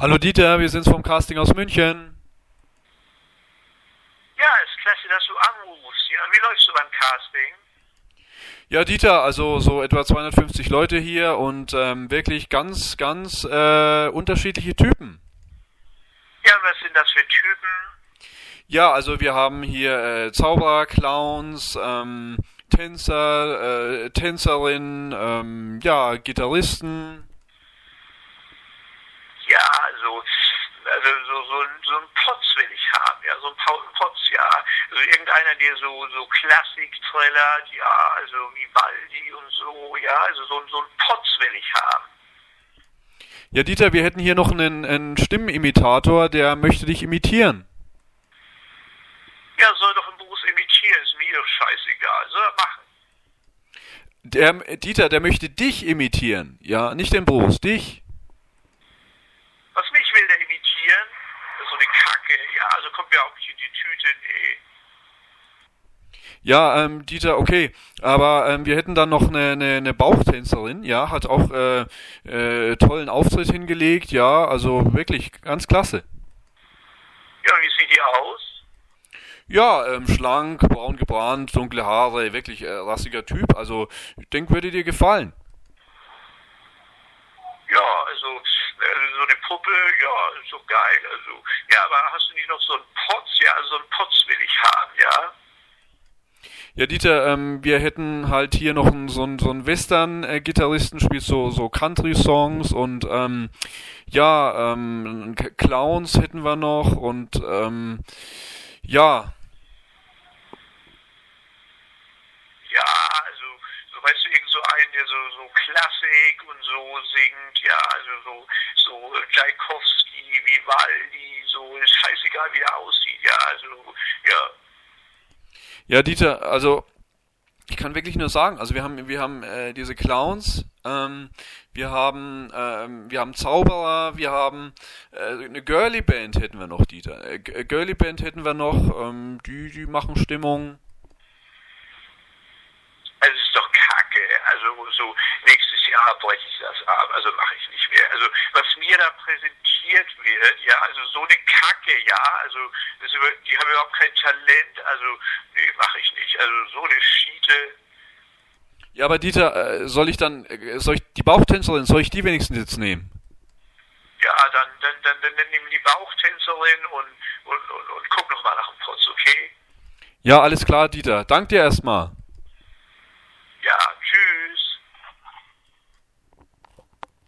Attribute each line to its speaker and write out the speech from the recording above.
Speaker 1: Hallo Dieter, wir sind's vom Casting aus München.
Speaker 2: Ja, ist klasse, dass du anrufst. Ja, wie läufst du beim Casting?
Speaker 1: Ja, Dieter, also so etwa 250 Leute hier und ähm, wirklich ganz, ganz äh, unterschiedliche Typen.
Speaker 2: Ja, was sind das für Typen?
Speaker 1: Ja, also wir haben hier äh, Zauberer, Clowns, ähm, Tänzer, äh, Tänzerin, ähm, ja, Gitarristen.
Speaker 2: Ja, also, also so, so, ein- so ein Potz will ich haben, ja, so ein Potz, ja. Also irgendeiner, der so, so Klassik trällert, ja, also Vivaldi und so, ja, also so, so ein Potz will ich haben.
Speaker 1: Ja, Dieter, wir hätten hier noch einen, einen Stimmenimitator, der möchte dich imitieren.
Speaker 2: Ja, soll doch im Beruf imitieren, ist mir doch scheißegal, soll er machen.
Speaker 1: Der, Dieter, der möchte dich imitieren. Ja, nicht den Bruce, dich.
Speaker 2: Was mich will der imitieren, das ist so eine Kacke, ja, also kommt mir auch nicht in die Tüte, nee.
Speaker 1: Ja, ähm, Dieter, okay, aber ähm, wir hätten dann noch eine, eine, eine Bauchtänzerin, ja, hat auch äh, äh, tollen Auftritt hingelegt, ja, also wirklich ganz klasse.
Speaker 2: Ja, wie sieht die aus?
Speaker 1: Ja, ähm, schlank, braun gebrannt, dunkle Haare, wirklich äh, rassiger Typ, also ich denke, würde dir gefallen.
Speaker 2: Ja, also äh, so eine Puppe, ja, ist doch geil. Also, ja, aber hast du nicht noch so? Ja, also so einen Potz will ich haben, ja.
Speaker 1: Ja, Dieter, ähm, wir hätten halt hier noch einen, so einen, so einen Western-Gitarristen, spielt so, so Country-Songs und ähm, ja, ähm, Clowns hätten wir noch und ähm, ja,
Speaker 2: Ja, also, so weißt du, irgend so einen, der so, so Klassik und so singt, ja, also so, so Tchaikovsky, Vivaldi, scheißegal, wie er aussieht, ja, also, ja.
Speaker 1: Ja, Dieter, also ich kann wirklich nur sagen, also wir haben wir haben äh, diese Clowns, ähm, wir haben ähm, wir haben Zauberer, wir haben äh, eine Girly Band hätten wir noch, Dieter. Äh, äh, Girly Band hätten wir noch, ähm, die die machen Stimmung.
Speaker 2: Also ist doch kacke. Also so nächstes Jahr breche ich das ab. Also mache ich nicht mehr. Also was mir da präsentiert wird, ja, also so eine Kacke, ja, also über, die haben überhaupt kein Talent. Also nee, mache ich nicht. Also so eine Schiete.
Speaker 1: Ja, aber Dieter, äh, soll ich dann äh, soll ich die Bauchtänzerin, soll ich die wenigstens jetzt nehmen?
Speaker 2: Ja, dann dann dann dann, dann nimm die Bauchtänzerin und und, und, und guck noch mal nach dem Potz, okay?
Speaker 1: Ja, alles klar, Dieter. Dank dir erstmal.